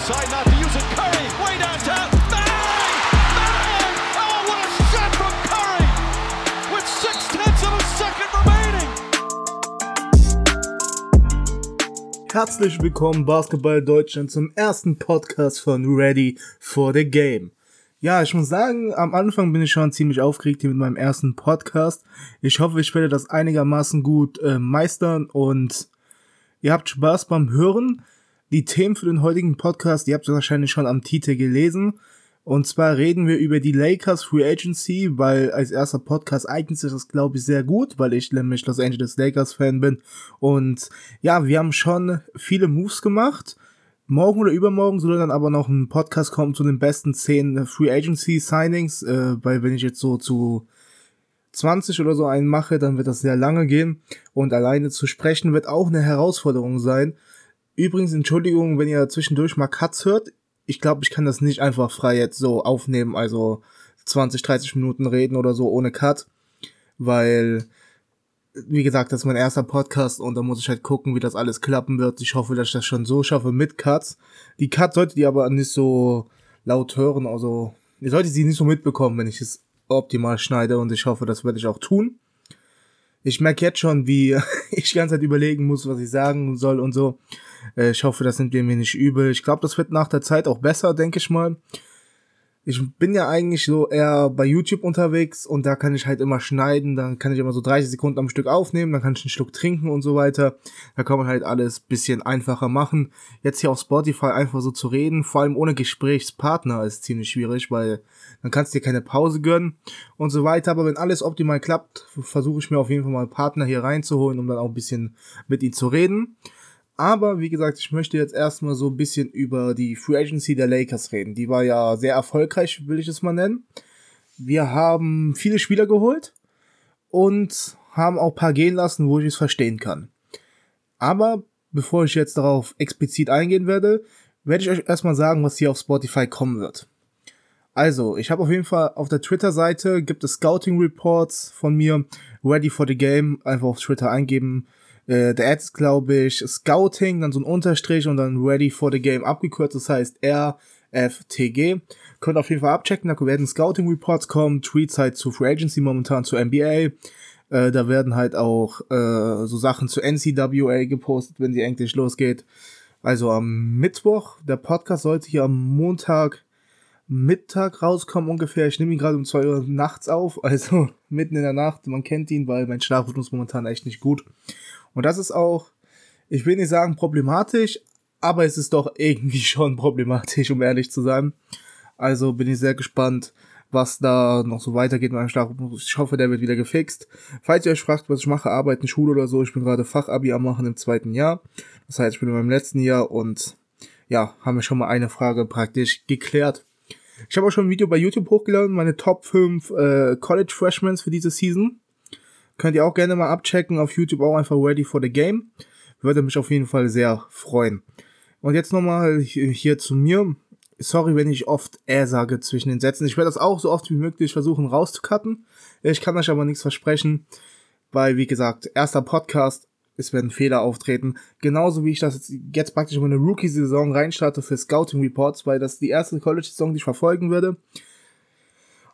decide not to use it. Curry, way downtown. Bang! Bang! Oh, what a shot from Curry! With six tenths of a second remaining. Herzlich willkommen Basketball Deutschland zum ersten Podcast von Ready for the Game. Ja, ich muss sagen, am Anfang bin ich schon ziemlich aufgeregt hier mit meinem ersten Podcast. Ich hoffe, ich werde das einigermaßen gut äh, meistern und ihr habt Spaß beim Hören. Die Themen für den heutigen Podcast, ihr habt es wahrscheinlich schon am Titel gelesen. Und zwar reden wir über die Lakers Free Agency, weil als erster Podcast eignet sich das, glaube ich, sehr gut, weil ich nämlich Los Angeles Lakers Fan bin. Und ja, wir haben schon viele Moves gemacht. Morgen oder übermorgen soll dann aber noch ein Podcast kommen zu den besten 10 Free Agency Signings, äh, weil wenn ich jetzt so zu 20 oder so einen mache, dann wird das sehr lange gehen und alleine zu sprechen wird auch eine Herausforderung sein. Übrigens, Entschuldigung, wenn ihr zwischendurch mal Cuts hört. Ich glaube, ich kann das nicht einfach frei jetzt so aufnehmen, also 20, 30 Minuten reden oder so ohne Cut, weil wie gesagt, das ist mein erster Podcast und da muss ich halt gucken, wie das alles klappen wird. Ich hoffe, dass ich das schon so schaffe mit Cuts. Die Cuts solltet ihr aber nicht so laut hören, also ihr solltet sie nicht so mitbekommen, wenn ich es optimal schneide und ich hoffe, das werde ich auch tun. Ich merke jetzt schon, wie ich die ganze Zeit überlegen muss, was ich sagen soll und so. Äh, Ich hoffe, das nimmt ihr mir nicht übel. Ich glaube, das wird nach der Zeit auch besser, denke ich mal ich bin ja eigentlich so eher bei YouTube unterwegs und da kann ich halt immer schneiden, dann kann ich immer so 30 Sekunden am Stück aufnehmen, dann kann ich einen Schluck trinken und so weiter. Da kann man halt alles bisschen einfacher machen. Jetzt hier auf Spotify einfach so zu reden, vor allem ohne Gesprächspartner ist ziemlich schwierig, weil dann kannst du dir keine Pause gönnen und so weiter. Aber wenn alles optimal klappt, versuche ich mir auf jeden Fall mal einen Partner hier reinzuholen, um dann auch ein bisschen mit ihm zu reden. Aber wie gesagt, ich möchte jetzt erstmal so ein bisschen über die Free Agency der Lakers reden. Die war ja sehr erfolgreich, will ich es mal nennen. Wir haben viele Spieler geholt und haben auch ein paar gehen lassen, wo ich es verstehen kann. Aber bevor ich jetzt darauf explizit eingehen werde, werde ich euch erstmal sagen, was hier auf Spotify kommen wird. Also, ich habe auf jeden Fall auf der Twitter-Seite gibt es Scouting Reports von mir, Ready for the Game, einfach auf Twitter eingeben, äh, der Ad ist, glaube ich, Scouting, dann so ein Unterstrich und dann Ready for the Game abgekürzt, das heißt RFTG. Könnt auf jeden Fall abchecken, da werden Scouting Reports kommen, Tweets halt zu Free Agency momentan zu NBA. Äh, da werden halt auch äh, so Sachen zu NCWA gepostet, wenn sie endlich losgeht. Also am Mittwoch, der Podcast sollte hier am Montag Mittag rauskommen ungefähr. Ich nehme ihn gerade um zwei Uhr nachts auf, also mitten in der Nacht. Man kennt ihn, weil mein Schlafrhythmus momentan echt nicht gut. Und das ist auch, ich will nicht sagen problematisch, aber es ist doch irgendwie schon problematisch, um ehrlich zu sein. Also bin ich sehr gespannt, was da noch so weitergeht mit meinem Schlafrhythmus. Ich hoffe, der wird wieder gefixt. Falls ihr euch fragt, was ich mache, arbeiten, Schule oder so, ich bin gerade Fachabi am machen im zweiten Jahr. Das heißt, ich bin in meinem letzten Jahr und ja, haben wir schon mal eine Frage praktisch geklärt. Ich habe auch schon ein Video bei YouTube hochgeladen, meine Top 5 äh, College Freshmen für diese Season. Könnt ihr auch gerne mal abchecken. Auf YouTube auch einfach Ready for the Game. Würde mich auf jeden Fall sehr freuen. Und jetzt nochmal hier zu mir. Sorry, wenn ich oft er sage zwischen den Sätzen. Ich werde das auch so oft wie möglich versuchen rauszucutten. Ich kann euch aber nichts versprechen, weil, wie gesagt, erster Podcast, es werden Fehler auftreten. Genauso wie ich das jetzt praktisch in meine Rookie-Saison reinstarte für Scouting Reports, weil das die erste College-Saison, die ich verfolgen würde.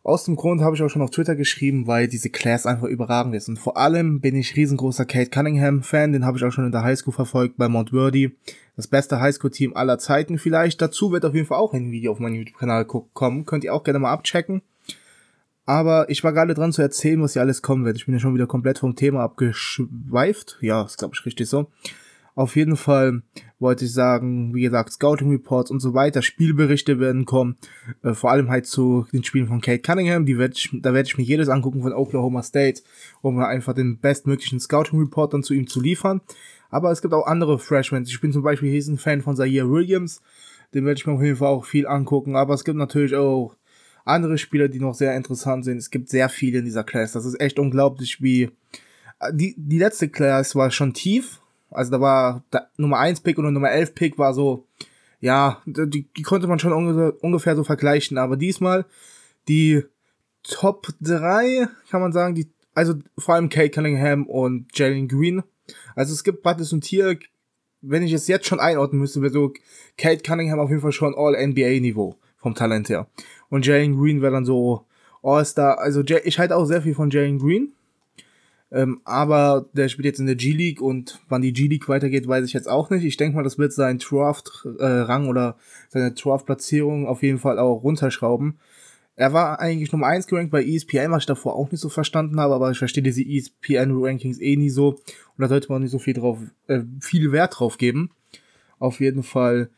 Aus dem Grund habe ich auch schon auf Twitter geschrieben, weil diese Class einfach überragend ist. Und vor allem bin ich riesengroßer Kate Cunningham-Fan, den habe ich auch schon in der Highschool verfolgt bei Montworthy. Das beste Highschool-Team aller Zeiten vielleicht. Dazu wird auf jeden Fall auch ein Video auf meinem YouTube-Kanal kommen. Könnt ihr auch gerne mal abchecken. Aber ich war gerade dran zu erzählen, was hier alles kommen wird. Ich bin ja schon wieder komplett vom Thema abgeschweift. Ja, ist glaube ich richtig so. Auf jeden Fall wollte ich sagen, wie gesagt, Scouting Reports und so weiter, Spielberichte werden kommen, äh, vor allem halt zu den Spielen von Kate Cunningham, die werd ich, da werde ich mir jedes angucken von Oklahoma State, um einfach den bestmöglichen Scouting Report dann zu ihm zu liefern. Aber es gibt auch andere Freshmen. Ich bin zum Beispiel hier ein Fan von Zaire Williams, den werde ich mir auf jeden Fall auch viel angucken, aber es gibt natürlich auch andere Spieler, die noch sehr interessant sind. Es gibt sehr viele in dieser Class. Das ist echt unglaublich, wie die, die letzte Class war schon tief, also da war der Nummer 1 Pick und Nummer 11 Pick war so, ja, die, die konnte man schon ungefähr, ungefähr so vergleichen. Aber diesmal die Top 3, kann man sagen, die, also vor allem Kate Cunningham und Jalen Green. Also es gibt Buttons und Tier, wenn ich es jetzt schon einordnen müsste, wäre so Kate Cunningham auf jeden Fall schon All-NBA-Niveau vom Talent her. Und Jalen Green wäre dann so All-Star. Also ich halte auch sehr viel von Jalen Green. Ähm, aber der spielt jetzt in der G-League und wann die G-League weitergeht, weiß ich jetzt auch nicht. Ich denke mal, das wird sein Draft-Rang äh, oder seine Draft-Platzierung auf jeden Fall auch runterschrauben. Er war eigentlich Nummer 1 gerankt bei ESPN, was ich davor auch nicht so verstanden habe, aber ich verstehe diese ESPN-Rankings eh nie so. Und da sollte man nicht so viel drauf, äh, viel Wert drauf geben. Auf jeden Fall,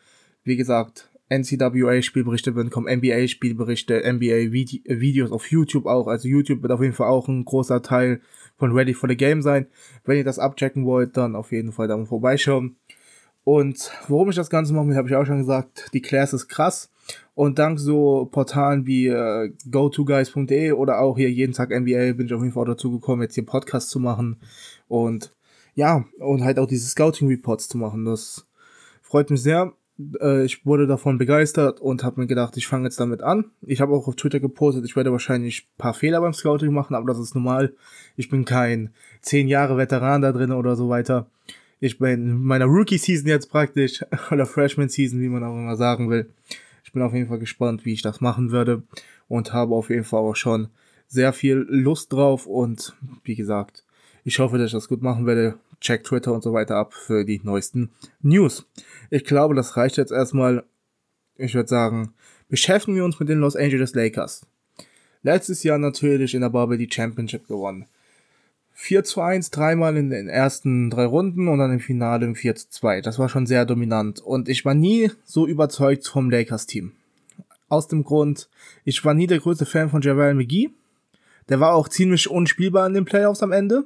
wie gesagt, NCAA-Spielberichte werden kommen, NBA-Spielberichte, NBA-Videos auf YouTube auch. Also YouTube wird auf jeden Fall auch ein großer Teil von Ready for the Game sein. Wenn ihr das abchecken wollt, dann auf jeden Fall da vorbeischauen. Und warum ich das Ganze mache, habe ich auch schon gesagt, die Class ist krass. Und dank so Portalen wie äh, gotoguys.de oder auch hier jeden Tag NBA bin ich auf jeden Fall dazu gekommen, jetzt hier Podcast zu machen. Und ja, und halt auch diese Scouting Reports zu machen. Das freut mich sehr. Äh, ich wurde davon begeistert und habe mir gedacht, ich fange jetzt damit an. Ich habe auch auf Twitter gepostet, ich werde wahrscheinlich ein paar Fehler beim Scouting machen, aber das ist normal. Ich bin kein zehn Jahre Veteran da drin oder so weiter. Ich bin in meiner Rookie-Season jetzt praktisch, oder Freshman-Season, wie man auch immer sagen will. Ich bin auf jeden Fall gespannt, wie ich das machen würde und habe auf jeden Fall auch schon sehr viel Lust drauf und wie gesagt, ich hoffe, dass ich das gut machen werde. Check Twitter und so weiter ab für die neuesten News. Ich glaube, das reicht jetzt erstmal. Ich würde sagen, beschäftigen wir uns mit den Los Angeles Lakers. Letztes Jahr natürlich in der Bubble die Championship gewonnen. 4 zu 1, dreimal in den ersten drei Runden und dann im Finale im 4 zu 2. Das war schon sehr dominant. Und ich war nie so überzeugt vom Lakers-Team. Aus dem Grund, ich war nie der größte Fan von Javel McGee. Der war auch ziemlich unspielbar in den Playoffs am Ende.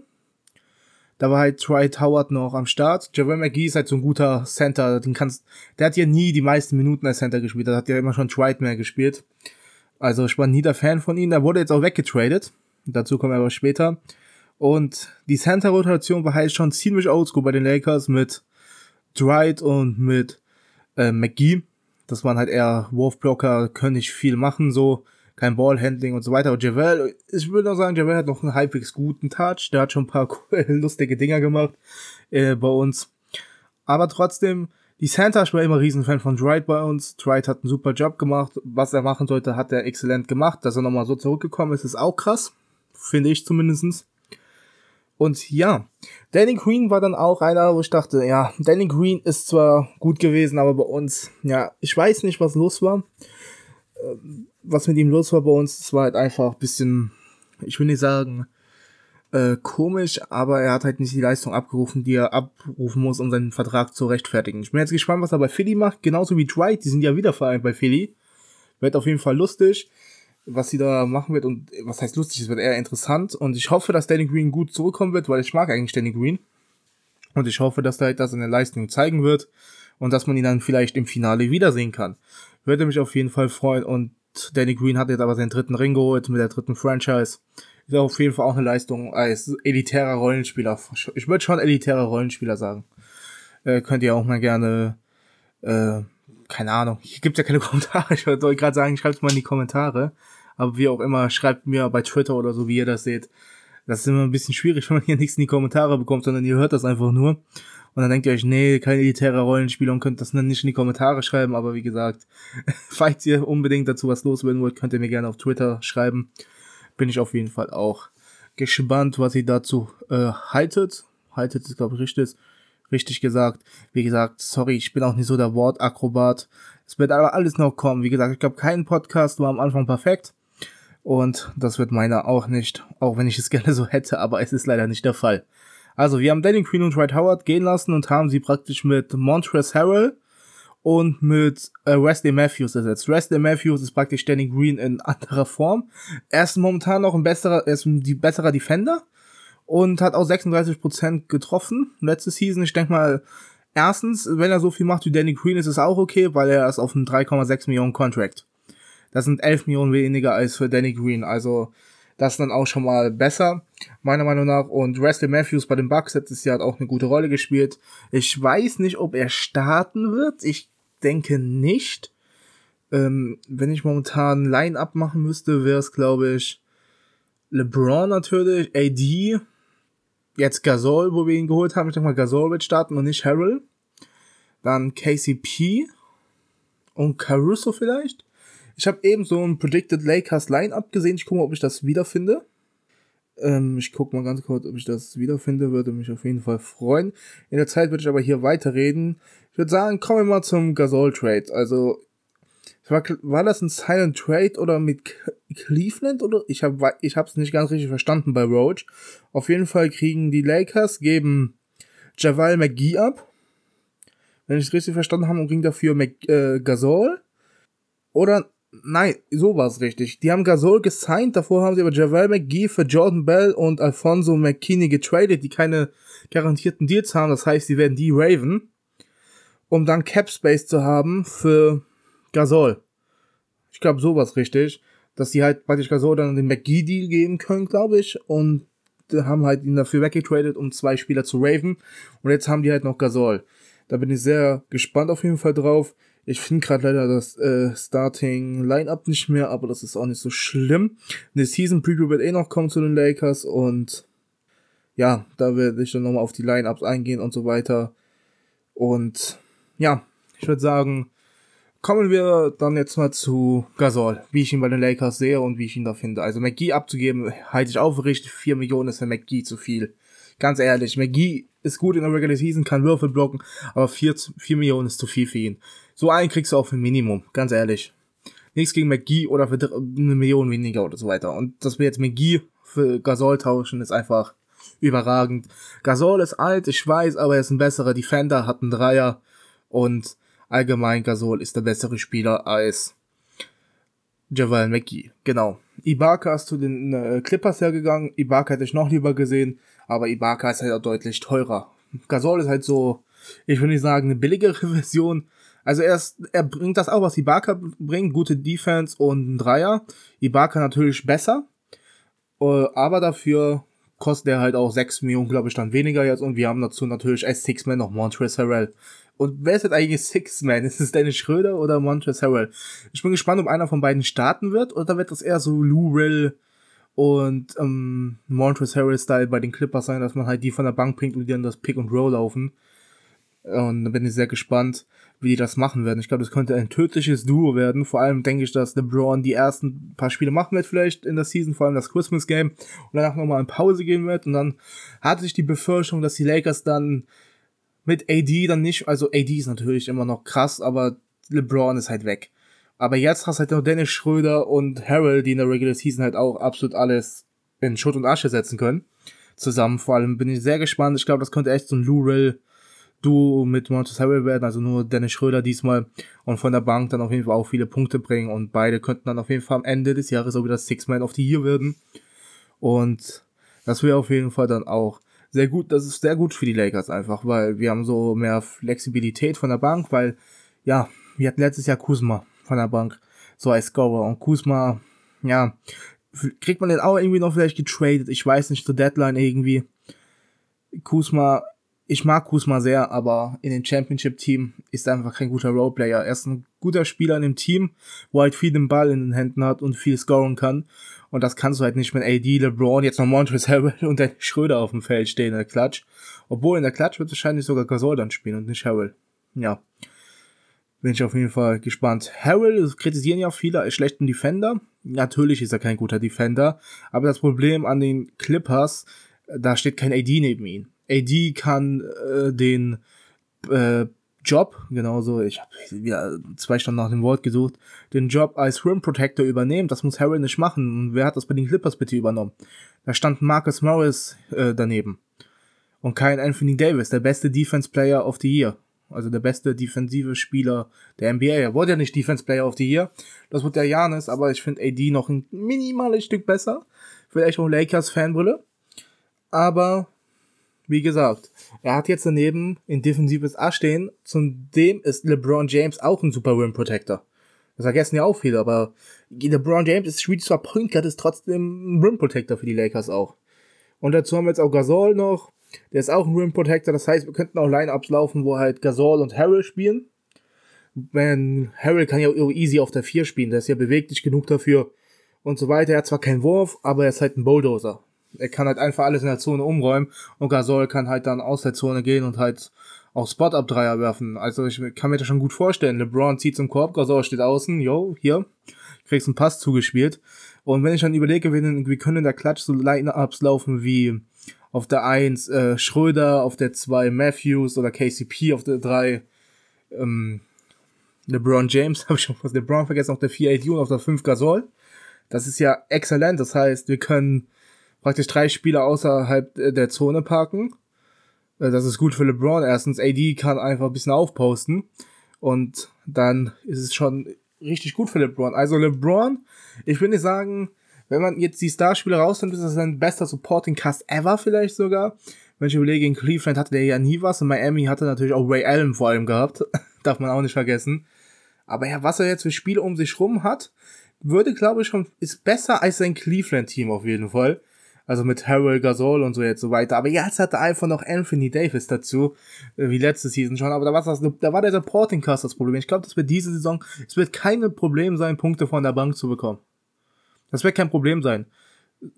Da war halt Dwight Howard noch am Start. Javel McGee ist halt so ein guter Center. Den kannst, der hat ja nie die meisten Minuten als Center gespielt. Da hat ja immer schon Dwight mehr gespielt. Also ich war nie der Fan von ihm. Der wurde jetzt auch weggetradet. Dazu kommen wir aber später. Und die Center-Rotation war halt schon ziemlich oldschool bei den Lakers mit Dwight und mit äh, McGee. Das waren halt eher Wurfblocker, können nicht viel machen, so kein Ballhandling und so weiter. Und Javel, ich würde noch sagen, Javel hat noch einen halbwegs guten Touch. Der hat schon ein paar lustige Dinger gemacht äh, bei uns. Aber trotzdem, die Center, ich war immer Riesenfan von Dwight bei uns. Dwight hat einen super Job gemacht. Was er machen sollte, hat er exzellent gemacht. Dass er nochmal so zurückgekommen ist, ist auch krass. Finde ich zumindestens. Und ja, Danny Green war dann auch einer, wo ich dachte, ja, Danny Green ist zwar gut gewesen, aber bei uns, ja, ich weiß nicht, was los war. Was mit ihm los war bei uns, es war halt einfach ein bisschen, ich will nicht sagen, äh, komisch, aber er hat halt nicht die Leistung abgerufen, die er abrufen muss, um seinen Vertrag zu rechtfertigen. Ich bin jetzt gespannt, was er bei Philly macht, genauso wie Dwight, die sind ja wieder vereint bei Philly. Wird auf jeden Fall lustig was sie da machen wird und was heißt lustig, es wird eher interessant und ich hoffe, dass Danny Green gut zurückkommen wird, weil ich mag eigentlich Danny Green und ich hoffe, dass er halt das in der Leistung zeigen wird und dass man ihn dann vielleicht im Finale wiedersehen kann. Würde mich auf jeden Fall freuen und Danny Green hat jetzt aber seinen dritten Ring geholt mit der dritten Franchise. Ist auf jeden Fall auch eine Leistung als elitärer Rollenspieler. Ich würde schon elitärer Rollenspieler sagen. Äh, könnt ihr auch mal gerne äh, keine Ahnung, hier gibt ja keine Kommentare. Ich wollte gerade sagen, schreibt es mal in die Kommentare. Aber wie auch immer, schreibt mir bei Twitter oder so, wie ihr das seht. Das ist immer ein bisschen schwierig, wenn man hier nichts in die Kommentare bekommt, sondern ihr hört das einfach nur. Und dann denkt ihr euch, nee, kein elitärer Rollenspieler und könnt das dann nicht in die Kommentare schreiben. Aber wie gesagt, falls ihr unbedingt dazu was loswerden wollt, könnt ihr mir gerne auf Twitter schreiben. Bin ich auf jeden Fall auch gespannt, was ihr dazu äh, haltet. Haltet ist, glaube ich, richtig richtig gesagt. Wie gesagt, sorry, ich bin auch nicht so der Wortakrobat. Es wird aber alles noch kommen. Wie gesagt, ich glaube, kein Podcast war am Anfang perfekt. Und das wird meiner auch nicht, auch wenn ich es gerne so hätte, aber es ist leider nicht der Fall. Also, wir haben Danny Queen und Dwight Howard gehen lassen und haben sie praktisch mit Montrezl Harrell und mit äh, Wesley Matthews ersetzt. Wesley Matthews ist praktisch Danny Green in anderer Form. Er ist momentan noch ein besserer, er ist ein besserer Defender und hat auch 36% getroffen letzte Season. Ich denke mal, erstens, wenn er so viel macht wie Danny Green, ist es auch okay, weil er ist auf einem 3,6 Millionen Contract. Das sind 11 Millionen weniger als für Danny Green, also das ist dann auch schon mal besser, meiner Meinung nach. Und Wesley Matthews bei den Bucks letztes Jahr hat auch eine gute Rolle gespielt. Ich weiß nicht, ob er starten wird. Ich denke nicht. Ähm, wenn ich momentan Line-Up machen müsste, wäre es, glaube ich, LeBron natürlich, AD, jetzt Gasol, wo wir ihn geholt haben. Ich denke mal, Gasol wird starten und nicht Harrell. Dann KCP und Caruso vielleicht. Ich habe eben so ein Predicted Lakers Line-Up gesehen. Ich gucke mal, ob ich das wiederfinde. Ähm, ich gucke mal ganz kurz, ob ich das wiederfinde. Würde mich auf jeden Fall freuen. In der Zeit würde ich aber hier weiterreden. Ich würde sagen, kommen wir mal zum Gasol-Trade. Also, war, war das ein Silent Trade oder mit Cleveland? Oder ich habe ich nicht ganz richtig verstanden bei Roach. Auf jeden Fall kriegen die Lakers, geben Javal McGee ab. Wenn ich es richtig verstanden habe, und kriegen dafür Mc, äh, Gasol. Oder Nein, so es richtig. Die haben Gasol gesigned, davor haben sie aber Javel McGee für Jordan Bell und Alfonso McKinney getradet, die keine garantierten Deals haben. Das heißt, sie werden die Raven, um dann Cap Space zu haben für Gasol. Ich glaube, so war es richtig. Dass die halt praktisch Gasol dann den McGee-Deal geben können, glaube ich. Und haben halt ihn dafür weggetradet, um zwei Spieler zu Raven. Und jetzt haben die halt noch Gasol. Da bin ich sehr gespannt auf jeden Fall drauf. Ich finde gerade leider das äh, Starting Lineup nicht mehr, aber das ist auch nicht so schlimm. Eine Season Preview wird eh noch kommen zu den Lakers und ja, da werde ich dann nochmal auf die Lineups eingehen und so weiter. Und ja, ich würde sagen, kommen wir dann jetzt mal zu Gasol, wie ich ihn bei den Lakers sehe und wie ich ihn da finde. Also McGee abzugeben, halte ich aufrichtig. 4 Millionen ist für McGee zu viel. Ganz ehrlich, McGee ist gut in der Regular Season, kann Würfel blocken, aber 4, 4 Millionen ist zu viel für ihn. So einen kriegst du auch für Minimum, ganz ehrlich. Nichts gegen McGee oder für eine Million weniger oder so weiter. Und dass wir jetzt McGee für Gasol tauschen, ist einfach überragend. Gasol ist alt, ich weiß, aber er ist ein besserer Defender, hat einen Dreier und allgemein Gasol ist der bessere Spieler als Javal McGee. Genau. Ibaka ist zu den äh, Clippers hergegangen. Ibaka hätte ich noch lieber gesehen, aber Ibaka ist halt auch deutlich teurer. Gasol ist halt so, ich würde nicht sagen, eine billigere Version, also er, ist, er bringt das auch, was Ibaka bringt, gute Defense und ein Dreier. Ibaka natürlich besser, äh, aber dafür kostet er halt auch 6 Millionen, glaube ich, dann weniger jetzt und wir haben dazu natürlich als Six-Man noch Montrezl Harrell. Und wer ist jetzt eigentlich Six-Man? Ist es Dennis Schröder oder Montrezl Harrell? Ich bin gespannt, ob einer von beiden starten wird oder wird das eher so Lou Rill und ähm, Montrezl Harrell-Style bei den Clippers sein, dass man halt die von der Bank bringt und die dann das Pick and Roll laufen. Und da bin ich sehr gespannt wie die das machen werden. Ich glaube, das könnte ein tödliches Duo werden. Vor allem denke ich, dass LeBron die ersten paar Spiele machen wird, vielleicht in der Season, vor allem das Christmas Game, und danach nochmal in Pause gehen wird. Und dann hatte ich die Befürchtung, dass die Lakers dann mit AD dann nicht, also AD ist natürlich immer noch krass, aber LeBron ist halt weg. Aber jetzt hast du halt noch Dennis Schröder und Harold, die in der Regular Season halt auch absolut alles in Schutt und Asche setzen können. Zusammen. Vor allem bin ich sehr gespannt. Ich glaube, das könnte echt so ein Lou Rill Duo mit Montes Harrell werden, also nur Dennis Schröder diesmal und von der Bank dann auf jeden Fall auch viele Punkte bringen und beide könnten dann auf jeden Fall am Ende des Jahres auch wieder Six-Man of the Year werden und das wäre auf jeden Fall dann auch sehr gut, das ist sehr gut für die Lakers einfach, weil wir haben so mehr Flexibilität von der Bank, weil ja, wir hatten letztes Jahr Kuzma von der Bank, so als Scorer und Kuzma, ja, kriegt man den auch irgendwie noch vielleicht getradet, ich weiß nicht, zur Deadline irgendwie. Kuzma ich mag Kusma sehr, aber in den Championship-Team ist er einfach kein guter Roleplayer. Er ist ein guter Spieler in dem Team, wo halt viel den Ball in den Händen hat und viel scoren kann. Und das kannst du halt nicht mit AD, LeBron, jetzt noch Montrezl Harrell und der Schröder auf dem Feld stehen in der Klatsch. Obwohl in der Klatsch wird wahrscheinlich sogar Gasol dann spielen und nicht Harrell. Ja. Bin ich auf jeden Fall gespannt. Harrell kritisieren ja viele als schlechten Defender. Natürlich ist er kein guter Defender. Aber das Problem an den Clippers, da steht kein AD neben ihm. AD kann äh, den äh, Job, genauso, ich habe wieder zwei Stunden nach dem Wort gesucht, den Job als Rim Protector übernehmen. Das muss Harrell nicht machen. Und wer hat das bei den Clippers bitte übernommen? Da stand Marcus Morris äh, daneben. Und kein Anthony Davis, der beste Defense Player of the Year. Also der beste defensive Spieler der NBA. Er wurde ja nicht Defense Player of the Year. Das wird der Janis, aber ich finde AD noch ein minimales Stück besser. Vielleicht auch Lakers Fanbrille. Aber wie gesagt, er hat jetzt daneben ein defensives A stehen. Zudem ist LeBron James auch ein super Rim Protector. Das vergessen ja auch viele, aber LeBron James ist spielt zwar Point Guard, ist trotzdem ein Rim Protector für die Lakers auch. Und dazu haben wir jetzt auch Gasol noch. Der ist auch ein Rim Protector. Das heißt, wir könnten auch Lineups laufen, wo halt Gasol und Harrell spielen. Wenn Harrell kann ja easy auf der 4 spielen, der ist ja beweglich genug dafür und so weiter. Er hat zwar keinen Wurf, aber er ist halt ein Bulldozer er kann halt einfach alles in der Zone umräumen und Gasol kann halt dann aus der Zone gehen und halt auch Spot-Up-Dreier werfen. Also ich kann mir das schon gut vorstellen. LeBron zieht zum Korb, Gasol steht außen, yo, hier, kriegst einen Pass zugespielt. Und wenn ich dann überlege, wie, können in der Klatsch so Line-Ups laufen wie auf der 1 äh, Schröder, auf der 2 Matthews oder KCP, auf der 3 ähm, LeBron James, habe ich schon was LeBron vergessen, auf der 4 AD und auf der 5 Gasol. Das ist ja exzellent. Das heißt, wir können praktisch drei Spieler außerhalb der Zone parken. Äh, das ist gut für LeBron. Erstens, AD kann einfach ein bisschen aufposten. Und dann ist es schon richtig gut für LeBron. Also LeBron, ich will nicht sagen, wenn man jetzt die Starspieler rausnimmt, ist das sein bester Supporting Cast ever vielleicht sogar. Wenn ich überlege, in Cleveland hatte der ja nie was. In Miami hatte natürlich auch Ray Allen vor allem gehabt. Darf man auch nicht vergessen. Aber ja, was er jetzt für Spiele um sich rum hat, würde, glaube ich, schon, ist besser als sein Cleveland-Team auf jeden Fall. Also mit Harold Gasol und so jetzt so weiter. Aber jetzt hat er einfach noch Anthony Davis dazu, äh, wie letzte Season schon. Aber da, war das, da war der Supporting Cast das Problem. Ich glaube, das wird diese Saison, es wird kein Problem sein, Punkte von der Bank zu bekommen. Das wird kein Problem sein.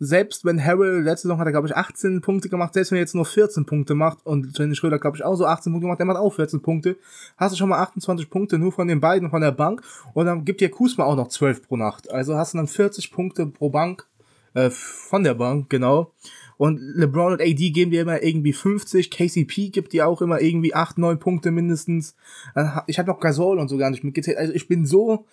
Selbst wenn Harrell letzte Saison hat er, glaube ich, 18 Punkte gemacht, selbst wenn er jetzt nur 14 Punkte macht und Jenny Schröder, glaube ich, auch so 18 Punkte gemacht, der macht auch 14 Punkte, hast du schon mal 28 Punkte nur von den beiden von der Bank und dann gibt dir Kusma auch noch 12 pro Nacht. Also hast du dann 40 Punkte pro Bank, äh, von der Bank, genau. Und LeBron und AD geben dir immer irgendwie 50, KCP gibt dir auch immer irgendwie 8, 9 Punkte mindestens. Ich habe noch Gasol und so gar nicht mitgezählt. Also ich bin so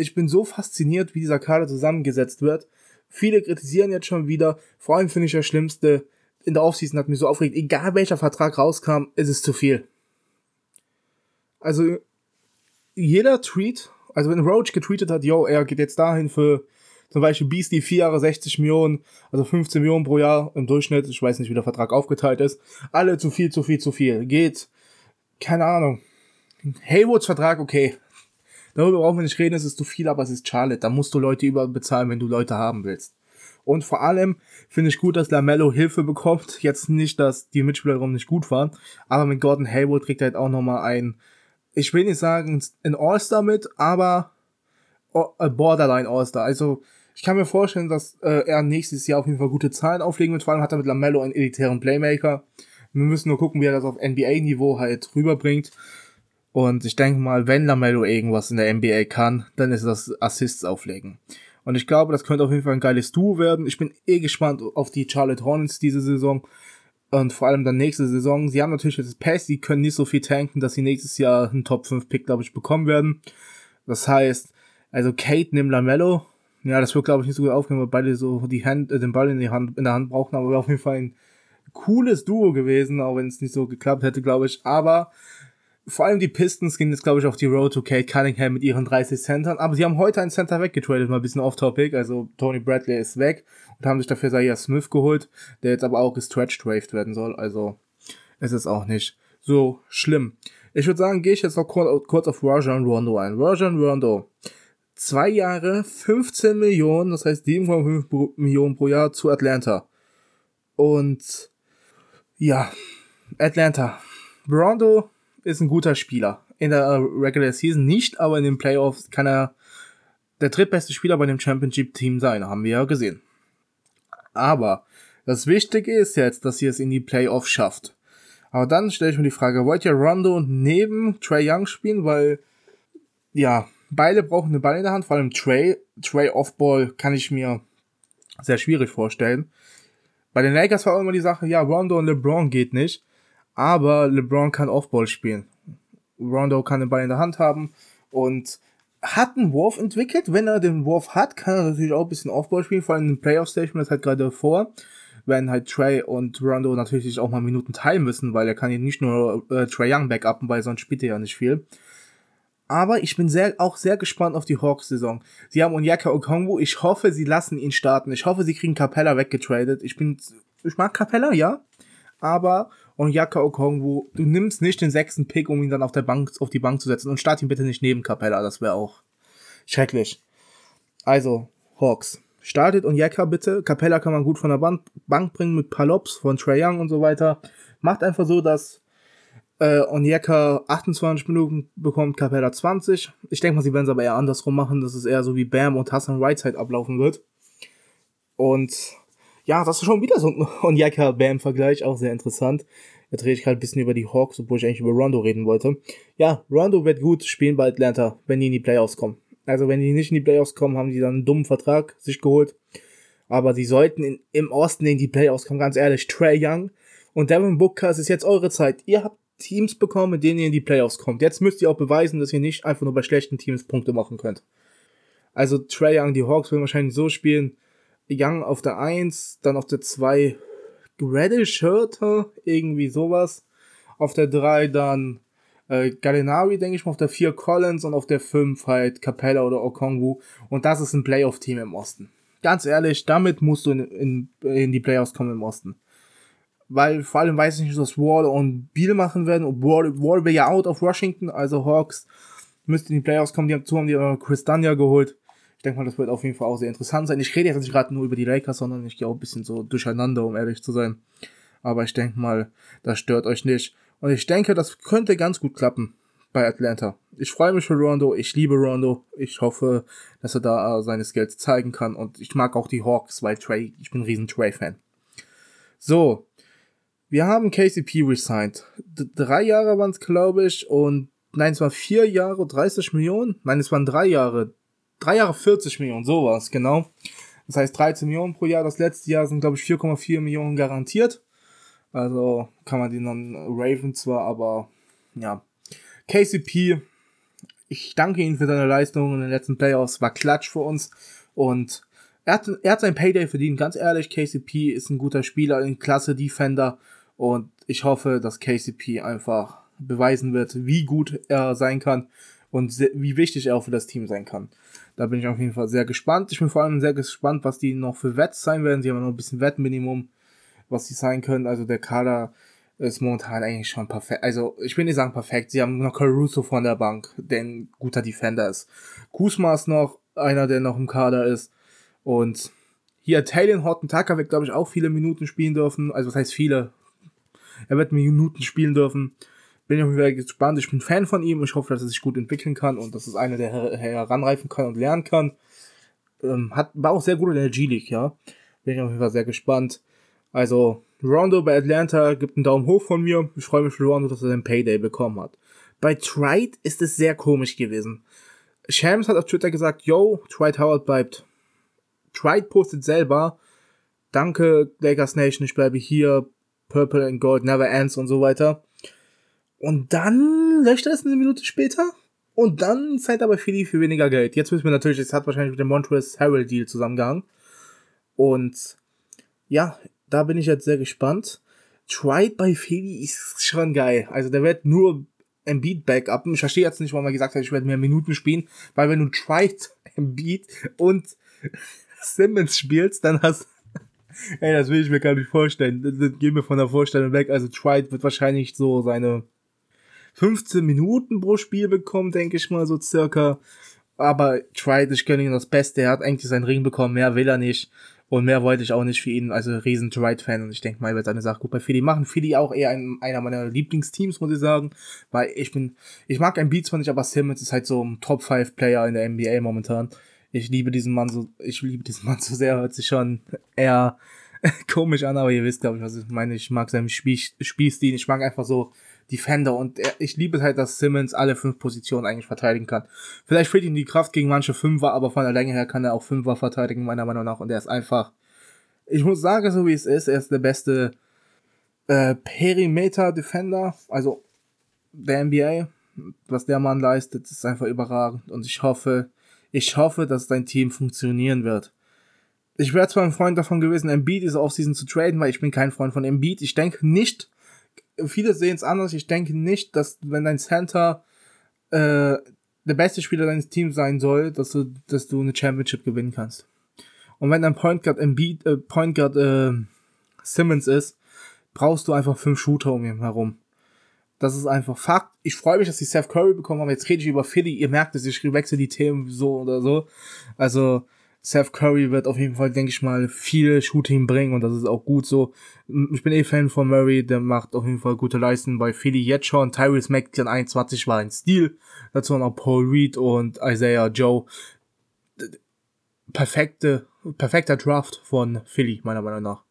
ich bin so fasziniert, wie dieser Kader zusammengesetzt wird. Viele kritisieren jetzt schon wieder, vor allem finde ich das Schlimmste, in der Offseason hat mich so aufgeregt, egal welcher Vertrag rauskam, ist es zu viel. Also, jeder Tweet, also wenn Roach getweetet hat, yo, er geht jetzt dahin für zum Beispiel Beastie 4 Jahre 60 Millionen, also 15 Millionen pro Jahr im Durchschnitt, ich weiß nicht, wie der Vertrag aufgeteilt ist, alle zu viel, zu viel, zu viel, geht, keine Ahnung. Haywoods Vertrag, okay, Darüber brauchen wir nicht reden, es ist zu viel, aber es ist Charlotte. Da musst du Leute überbezahlen, wenn du Leute haben willst. Und vor allem finde ich gut, dass Lamello Hilfe bekommt. Jetzt nicht, dass die Mitspieler nicht gut waren, aber mit Gordon Hayward kriegt er halt auch nochmal ein, ich will nicht sagen, ein All-Star mit, aber Borderline All-Star. Also, ich kann mir vorstellen, dass äh, er nächstes Jahr auf jeden Fall gute Zahlen auflegen wird. Vor allem hat er mit Lamello einen elitären Playmaker. Wir müssen nur gucken, wie er das auf NBA-Niveau halt rüberbringt. Und ich denke mal, wenn Lamello irgendwas in der NBA kann, dann ist das Assists auflegen. Und ich glaube, das könnte auf jeden Fall ein geiles Duo werden. Ich bin eh gespannt auf die Charlotte Hornets diese Saison. Und vor allem dann nächste Saison. Sie haben natürlich jetzt Pass, die können nicht so viel tanken, dass sie nächstes Jahr einen Top 5 Pick, glaube ich, bekommen werden. Das heißt, also Kate nimmt Lamello. Ja, das wird, glaube ich, nicht so gut aufgehen, weil beide so die Hand, äh, den Ball in, die Hand, in der Hand brauchen, aber wäre auf jeden Fall ein cooles Duo gewesen, auch wenn es nicht so geklappt hätte, glaube ich. Aber vor allem die Pistons gehen jetzt, glaube ich, auf die Road to Kate Cunningham mit ihren 30 Centern. Aber sie haben heute einen Center weggetradet, mal ein bisschen off-topic. Also Tony Bradley ist weg und haben sich dafür Zaya Smith geholt, der jetzt aber auch gestretched waved werden soll. Also es ist auch nicht so schlimm. Ich würde sagen, gehe ich jetzt noch kurz auf Rajon Rondo ein. Rajon Rondo. Zwei Jahre, 15 Millionen, das heißt 7,5 Millionen pro Jahr zu Atlanta. Und ja, Atlanta. Rondo ist ein guter Spieler. In der Regular Season nicht, aber in den Playoffs kann er der drittbeste Spieler bei dem Championship-Team sein, haben wir ja gesehen. Aber das Wichtige ist jetzt, dass ihr es in die Playoffs schafft. Aber dann stelle ich mir die Frage, wollt ihr Rondo neben Trey Young spielen? Weil, ja, beide brauchen eine Ball in der Hand, vor allem Trey. Trey Offball kann ich mir sehr schwierig vorstellen. Bei den Lakers war immer die Sache, ja, Rondo und LeBron geht nicht aber LeBron kann Offball spielen. Rondo kann den Ball in der Hand haben und hat einen Wurf entwickelt. Wenn er den Wurf hat, kann er natürlich auch ein bisschen Offball spielen, vor allem im Playoff-Station, das halt gerade vor, wenn halt Trey und Rondo natürlich auch mal Minuten teilen müssen, weil er kann hier nicht nur äh, Trey Young backuppen, weil sonst spielt er ja nicht viel. Aber ich bin sehr, auch sehr gespannt auf die Hawks-Saison. Sie haben Onyeka Okongwu. Ich hoffe, sie lassen ihn starten. Ich hoffe, sie kriegen Capella weggetradet. Ich bin, ich mag Capella, ja. Aber und Yaka Okongwu, du nimmst nicht den sechsten Pick, um ihn dann auf der Bank, auf die Bank zu setzen und start ihn bitte nicht neben Capella, das wäre auch schrecklich. Also, Hawks. Startet und Yaka bitte. Capella kann man gut von der Bank, Bank bringen mit Palops von Trey Young und so weiter. Macht einfach so, dass äh, Onyeka 28 Minuten bekommt, Capella 20. Ich denke mal, sie werden es aber eher andersrum machen, dass es eher so wie Bam und Hassan Whiteside ablaufen wird. Und ja, das ist schon wieder so ein Onyeka-Bam-Vergleich, auch sehr interessant. Da drehe ich gerade ein bisschen über die Hawks, obwohl ich eigentlich über Rondo reden wollte. Ja, Rondo wird gut spielen bei Atlanta, wenn die in die Playoffs kommen. Also wenn die nicht in die Playoffs kommen, haben die dann einen dummen Vertrag sich geholt. Aber sie sollten in, im Osten in die Playoffs kommen, ganz ehrlich. Trey Young und Devin Booker, es ist jetzt eure Zeit. Ihr habt Teams bekommen, mit denen ihr in die Playoffs kommt. Jetzt müsst ihr auch beweisen, dass ihr nicht einfach nur bei schlechten Teams Punkte machen könnt. Also Trey Young, die Hawks werden wahrscheinlich so spielen. Young auf der 1, dann auf der 2 Reddish Hurter, irgendwie sowas. Auf der 3 dann äh, Gallinari, denke ich mal, auf der 4 Collins und auf der 5 halt Capella oder Okongwu. Und das ist ein Playoff-Team im Osten. Ganz ehrlich, damit musst du in, in, in die Playoffs kommen im Osten. Weil vor allem weiß ich nicht, was Wall und Beal machen werden. Und Wall, Wall wäre ja out of Washington, also Hawks müssten in die Playoffs kommen. Die haben, haben die Chris Danya geholt. Ich denke mal, das wird auf jeden Fall auch sehr interessant sein. Ich rede jetzt nicht gerade nur über die Lakers, sondern ich gehe auch ein bisschen so durcheinander, um ehrlich zu sein. Aber ich denke mal, das stört euch nicht. Und ich denke, das könnte ganz gut klappen bei Atlanta. Ich freue mich für Rondo, ich liebe Rondo. Ich hoffe, dass er da äh, seine Skills zeigen kann. Und ich mag auch die Hawks, weil Trey, ich bin ein riesen Trey-Fan. So, wir haben KCP resigned. D drei Jahre waren es, glaube ich, und nein, es waren vier Jahre, 30 Millionen. Nein, es waren drei Jahre. Drei Jahre 40 Millionen, sowas, genau. Das heißt 13 Millionen pro Jahr. Das letzte Jahr sind, glaube ich, 4,4 Millionen garantiert. Also kann man den dann Raven zwar, aber ja. KCP, ich danke Ihnen für seine Leistung in den letzten Playoffs, war Klatsch für uns und er hat, er hat sein Payday verdient, ganz ehrlich, KCP ist ein guter Spieler, ein klasse Defender und ich hoffe, dass KCP einfach beweisen wird, wie gut er sein kann und wie wichtig er auch für das Team sein kann. Da bin ich auf jeden Fall sehr gespannt. Ich bin vor allem sehr gespannt, was die noch für Wets sein werden. Sie haben noch ein bisschen Wettminimum was sie sein können. Also der Kader ist momentan eigentlich schon perfekt. Also ich will nicht sagen perfekt. Sie haben noch Caruso von der Bank, der ein guter Defender ist. Kusma ist noch einer, der noch im Kader ist. Und hier Taylor Horton Tucker wird, glaube ich, auch viele Minuten spielen dürfen. Also was heißt viele? Er wird Minuten spielen dürfen. Bin ich Fall gespannt. Ich bin Fan von ihm. Ich hoffe, dass er sich gut entwickeln kann und dass es einer, der her heranreifen kann und lernen kann. Ähm, hat, war auch sehr gut in der G-League, ja. Bin ich auf jeden Fall sehr gespannt. Also, Rondo bei Atlanta gibt einen Daumen hoch von mir. Ich freue mich für Rondo, dass er den Payday bekommen hat. Bei Tride ist es sehr komisch gewesen. Shams hat auf Twitter gesagt, yo, Tride Howard bleibt. Tride postet selber, danke Lakers Nation, ich bleibe hier, Purple and Gold never ends und so weiter. Und dann löscht er es eine Minute später. Und dann zahlt aber Philly für weniger Geld. Jetzt wissen wir natürlich, es hat wahrscheinlich mit dem Montrezl Harrell Deal zusammengehangen. Und ja, da bin ich jetzt sehr gespannt. Tried by Philly ist schon geil. Also der wird nur Embiid Backup. Ich verstehe jetzt nicht, warum er gesagt hat, ich werde mehr Minuten spielen, weil wenn du Tried, Embiid und Simmons spielst, dann hast Ey, das will ich mir gar nicht vorstellen. Das geht mir von der Vorstellung weg. Also Tried wird wahrscheinlich so seine 15 Minuten pro Spiel bekommen, denke ich mal, so circa. Aber Tried, ich gönne ihm das Beste. Er hat eigentlich seinen Ring bekommen, mehr will er nicht. Und mehr wollte ich auch nicht für ihn, also riesen Dwight-Fan. Und ich denke mal, er wird seine Sache gut bei Philly machen. Philly auch eher ein, einer meiner Lieblingsteams, muss ich sagen. Weil ich bin, ich mag ein Beats von nicht, aber Simmons ist halt so ein Top-5-Player in der NBA momentan. Ich liebe diesen Mann so, ich liebe diesen Mann so sehr, hört sich schon eher komisch an, aber ihr wisst, glaube ich, was ich meine. Ich mag seinen Spiel, Spielstil, ich mag einfach so Defender und er, ich liebe halt, dass Simmons alle fünf Positionen eigentlich verteidigen kann. Vielleicht fehlt ihm die Kraft gegen manche Fünfer, aber von der Länge her kann er auch Fünfer verteidigen, meiner Meinung nach. Und er ist einfach, ich muss sagen, so wie es ist, er ist der beste äh, Perimeter-Defender, also der NBA. Was der Mann leistet, ist einfach überragend. Und ich hoffe, ich hoffe, dass dein Team funktionieren wird. Ich wäre zwar ein Freund davon gewesen, Embiid diese Offseason zu traden, weil ich bin kein Freund von Embiid. Ich denke nicht, viele sehen es anders. Ich denke nicht, dass wenn dein Center äh, der beste Spieler deines Teams sein soll, dass du, dass du eine Championship gewinnen kannst. Und wenn dein Point Guard Embiid, äh, Point Guard äh, Simmons ist, brauchst du einfach fünf Shooter um ihn herum. Das ist einfach Fakt. Ich freue mich, dass die Seth Curry bekommen haben. Jetzt rede ich über Philly. Ihr merkt es, ich wechsle die Themen so oder so. Also, Seth Curry wird auf jeden Fall, denke ich mal, viel Shooting bringen und das ist auch gut so. Ich bin eh Fan von Murray, der macht auf jeden Fall gute Leistungen bei Philly jetzt schon. Tyrese Maxey 21 war ein Stil. Dazu noch Paul Reed und Isaiah Joe. Perfekte perfekter Draft von Philly, meiner Meinung nach.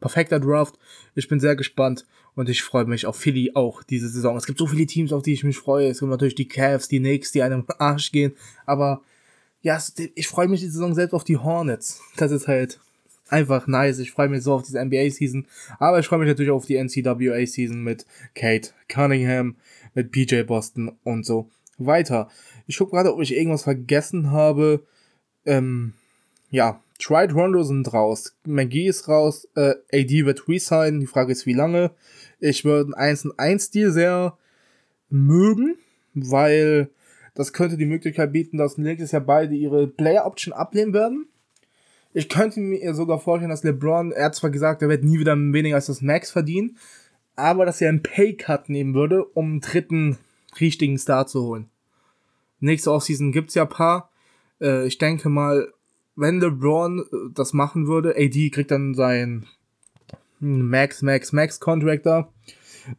Perfekter Draft. Ich bin sehr gespannt und ich freue mich auf Philly auch diese Saison. Es gibt so viele Teams, auf die ich mich freue. Es gibt natürlich die Cavs, die Knicks, die einem Arsch gehen. Aber ja, ich freue mich die Saison selbst auf die Hornets. Das ist halt einfach nice. Ich freue mich so auf diese NBA-Season. Aber ich freue mich natürlich auf die NCAA-Season mit Kate Cunningham, mit PJ Boston und so weiter. Ich gucke gerade, ob ich irgendwas vergessen habe. Ähm, ja, Tried Rondo sind raus. McGee ist raus. Äh, AD wird resign. Die Frage ist, wie lange. Ich würde einen 1 1 Deal sehr mögen, weil das könnte die Möglichkeit bieten, dass nächstes Jahr beide ihre Player Option ablehnen werden. Ich könnte mir sogar vorstellen, dass LeBron, er hat zwar gesagt, er wird nie wieder weniger als das Max verdienen, aber dass er einen Pay-Cut nehmen würde, um einen dritten richtigen Star zu holen. Nächste Offseason gibt's ja paar. Äh, ich denke mal, wenn LeBron äh, das machen würde, AD kriegt dann sein Max, Max, Max Contractor,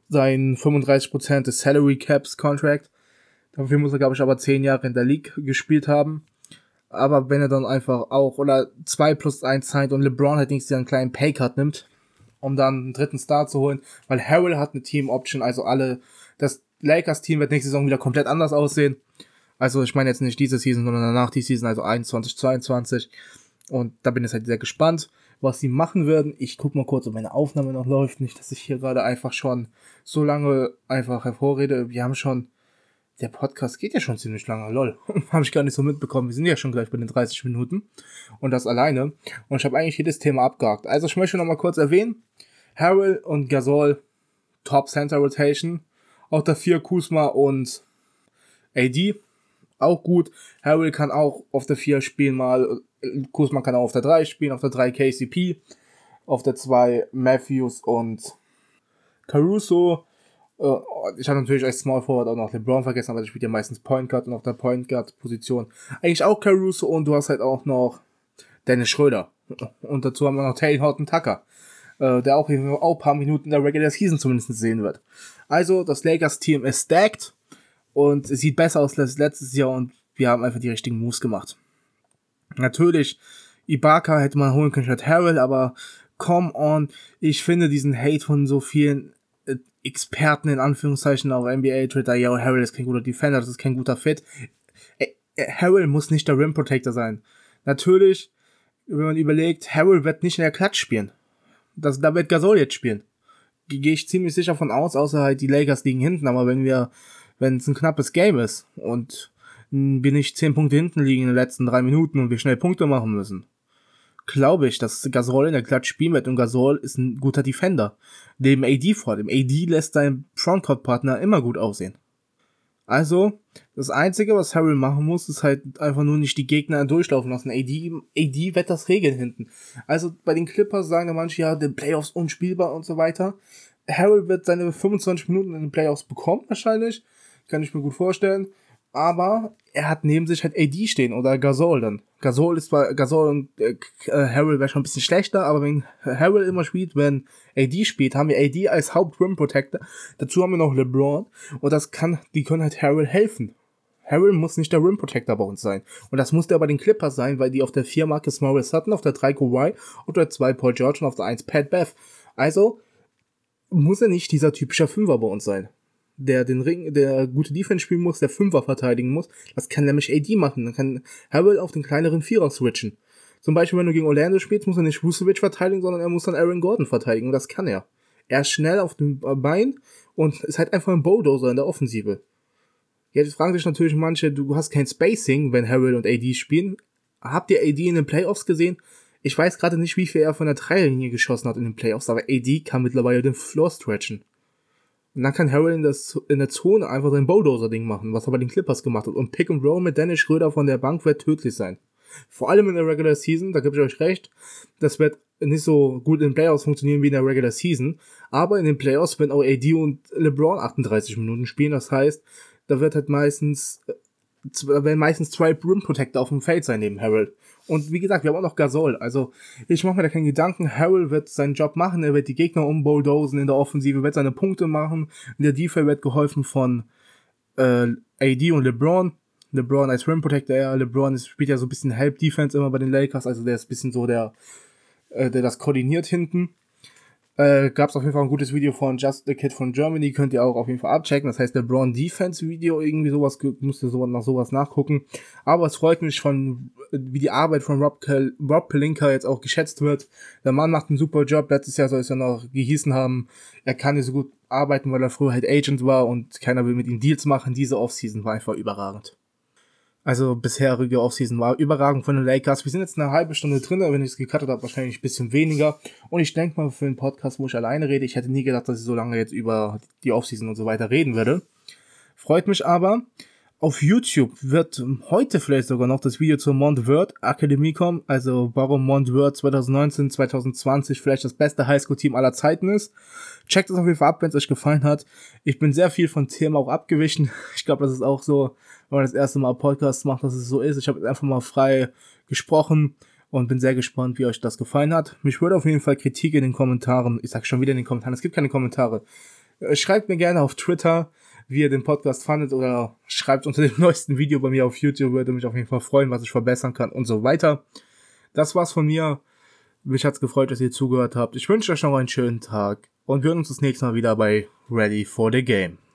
sein 35% des Salary Caps Contract. Dafür muss er, glaube ich, aber 10 Jahre in der League gespielt haben. Aber wenn er dann einfach auch, oder 2 plus 1 signed und LeBron halt nächstes Jahr einen kleinen Paycut nimmt, um dann einen dritten Star zu holen, weil Harrell hat eine Team Option, also alle, das Lakers Team wird nächste Saison wieder komplett anders aussehen. Also ich meine jetzt nicht diese Season, sondern danach die Season, also 21, 22. Und da bin ich halt sehr gespannt, was sie machen werden. Ich guck mal kurz, ob meine Aufnahme noch läuft. Nicht, dass ich hier gerade einfach schon so lange einfach hervorrede. Wir haben schon, der Podcast geht ja schon ziemlich lange, lol. Habe ich gar nicht so mitbekommen. Wir sind ja schon gleich bei den 30 Minuten. Und das alleine. Und ich habe eigentlich jedes Thema abgehakt. Also ich möchte noch mal kurz erwähnen. Harrell und Gasol, Top Center Rotation. Auch 4 Kusma und AD auch gut. Harrell kann auch auf der 4 spielen mal. Kuzma kann auch auf der 3 spielen, auf der 3 KCP, auf der 2 Matthews und Caruso. Äh, ich habe natürlich als Small Forward auch noch LeBron vergessen, aber der spielt ja meistens Point Guard und auf der Point Guard Position eigentlich auch Caruso und du hast halt auch noch Dennis Schröder. Und dazu haben wir noch Taylor Horton Tucker, äh, der auch, auch ein paar Minuten in der Regular Season zumindest sehen wird. Also, das Lakers Team ist stacked und es sieht besser aus als letztes Jahr und wir haben einfach die richtigen Moves gemacht. Natürlich, Ibaka hätte man holen können statt Harrell, aber come on, ich finde diesen Hate von so vielen äh, Experten in Anführungszeichen auf NBA Twitter, ja, Harrell ist kein guter Defender, das ist kein guter Fit. Äh, äh, Harrell muss nicht der Rim Protector sein. Natürlich, wenn man überlegt, Harrell wird nicht in der Klatsch spielen. Das, da wird Gasol jetzt spielen. Gehe ich ziemlich sicher von aus, außer halt die Lakers liegen hinten, aber wenn wir wenn es ein knappes Game ist und wir nicht zehn Punkte hinten liegen in den letzten drei Minuten und wir schnell Punkte machen müssen, glaube ich, dass Gasol in der Klatsch spielen wird und Gasol ist ein guter Defender. Neben AD vor dem. AD lässt seinen Frontcourt-Partner immer gut aussehen. Also, das Einzige, was Harrell machen muss, ist halt einfach nur nicht die Gegner durchlaufen lassen. AD, AD wird das regeln hinten. Also, bei den Clippers sagen manche, ja, den Playoffs unspielbar und so weiter. Harrell wird seine 25 Minuten in den Playoffs bekommen, wahrscheinlich. Kann ich mir gut vorstellen. Aber er hat neben sich halt AD stehen oder Gasol dann. Gasol ist zwar, Gasol und äh, äh Harrell wäre schon ein bisschen schlechter, aber wenn Harrell immer spielt, wenn AD spielt, haben wir AD als Haupt-Rim Protector. Dazu haben wir noch LeBron und das kann, die können halt Harrell helfen. Harrell muss nicht der Rim Protector bei uns sein. Und das musste aber den Clippers sein, weil die auf der 4 Marcus Morris hatten, auf der 3 Kawhi, auf der 2 Paul George und auf der 1 Pat Beth. Also muss er nicht dieser typische Fünfer bei uns sein der den Ring, der gute Defense spielen muss, der Fünfer verteidigen muss. Das kann nämlich AD machen. Dann kann Harrell auf den kleineren Vierer switchen. Zum Beispiel, wenn du gegen Orlando spielst, muss er nicht Vucevic verteidigen, sondern er muss dann Aaron Gordon verteidigen. Und das kann er. Er ist schnell auf dem Bein und ist halt einfach ein Bulldozer in der Offensive. Jetzt fragen sich natürlich manche, du hast kein Spacing, wenn Harrell und AD spielen. Habt ihr AD in den Playoffs gesehen? Ich weiß gerade nicht, wie viel er von der Dreierlinie geschossen hat in den Playoffs, aber AD kann mittlerweile den Floor stretchen. Und dann kann Harrell in, das, in der Zone einfach sein Bulldozer-Ding machen, was er bei den Clippers gemacht hat. Und Pick and Roll mit Dennis Schröder von der Bank wird tödlich sein. Vor allem in der Regular Season, da gebe ich euch recht, das wird nicht so gut in den Playoffs funktionieren wie in der Regular Season. Aber in den Playoffs werden auch AD und LeBron 38 Minuten spielen. Das heißt, da wird halt meistens, äh, da werden meistens zwei Rim Protector auf dem Feld sein neben Harold. Und wie gesagt, wir haben auch noch Gasol. Also ich mache mir da keinen Gedanken. Harrell wird seinen Job machen. Er wird die Gegner umbulldosen in der Offensive, wird seine Punkte machen. In der Defense wird geholfen von äh, AD und LeBron. LeBron als Rim Protector, ja, LeBron spielt ja so ein bisschen Help Defense immer bei den Lakers, also der ist ein bisschen so der, äh, der das koordiniert hinten. Äh, Gab es auf jeden Fall ein gutes Video von Just the Kid von Germany, könnt ihr auch auf jeden Fall abchecken. Das heißt, der Braun Defense Video, irgendwie sowas, musste so nach sowas nachgucken. Aber es freut mich von, wie die Arbeit von Rob, Kel Rob Pelinka jetzt auch geschätzt wird. Der Mann macht einen super Job. Letztes Jahr soll es ja noch gehießen haben, er kann nicht so gut arbeiten, weil er früher halt Agent war und keiner will mit ihm Deals machen. Diese Offseason war einfach überragend. Also bisherige Offseason war überragend von den Lakers. Wir sind jetzt eine halbe Stunde drin, wenn ich es gecuttet habe, wahrscheinlich ein bisschen weniger. Und ich denke mal für einen Podcast, wo ich alleine rede, ich hätte nie gedacht, dass ich so lange jetzt über die Offseason und so weiter reden würde. Freut mich aber. Auf YouTube wird heute vielleicht sogar noch das Video zur Montword Akademie kommen, also warum Montword 2019, 2020 vielleicht das beste Highschool-Team aller Zeiten ist. Checkt es auf jeden Fall ab, wenn es euch gefallen hat. Ich bin sehr viel von Themen auch abgewichen. Ich glaube, das ist auch so, wenn man das erste Mal Podcast macht, dass es so ist. Ich habe einfach mal frei gesprochen und bin sehr gespannt, wie euch das gefallen hat. Mich würde auf jeden Fall Kritik in den Kommentaren, ich sag schon wieder in den Kommentaren, es gibt keine Kommentare. Äh, schreibt mir gerne auf Twitter, wie ihr den Podcast fandet oder schreibt unter dem neuesten Video bei mir auf YouTube, würde mich auf jeden Fall freuen, was ich verbessern kann und so weiter. Das war's von mir. Mich hat's gefreut, dass ihr zugehört habt. Ich wünsche euch noch einen schönen Tag und wir hören uns das nächste Mal wieder bei Ready for the Game.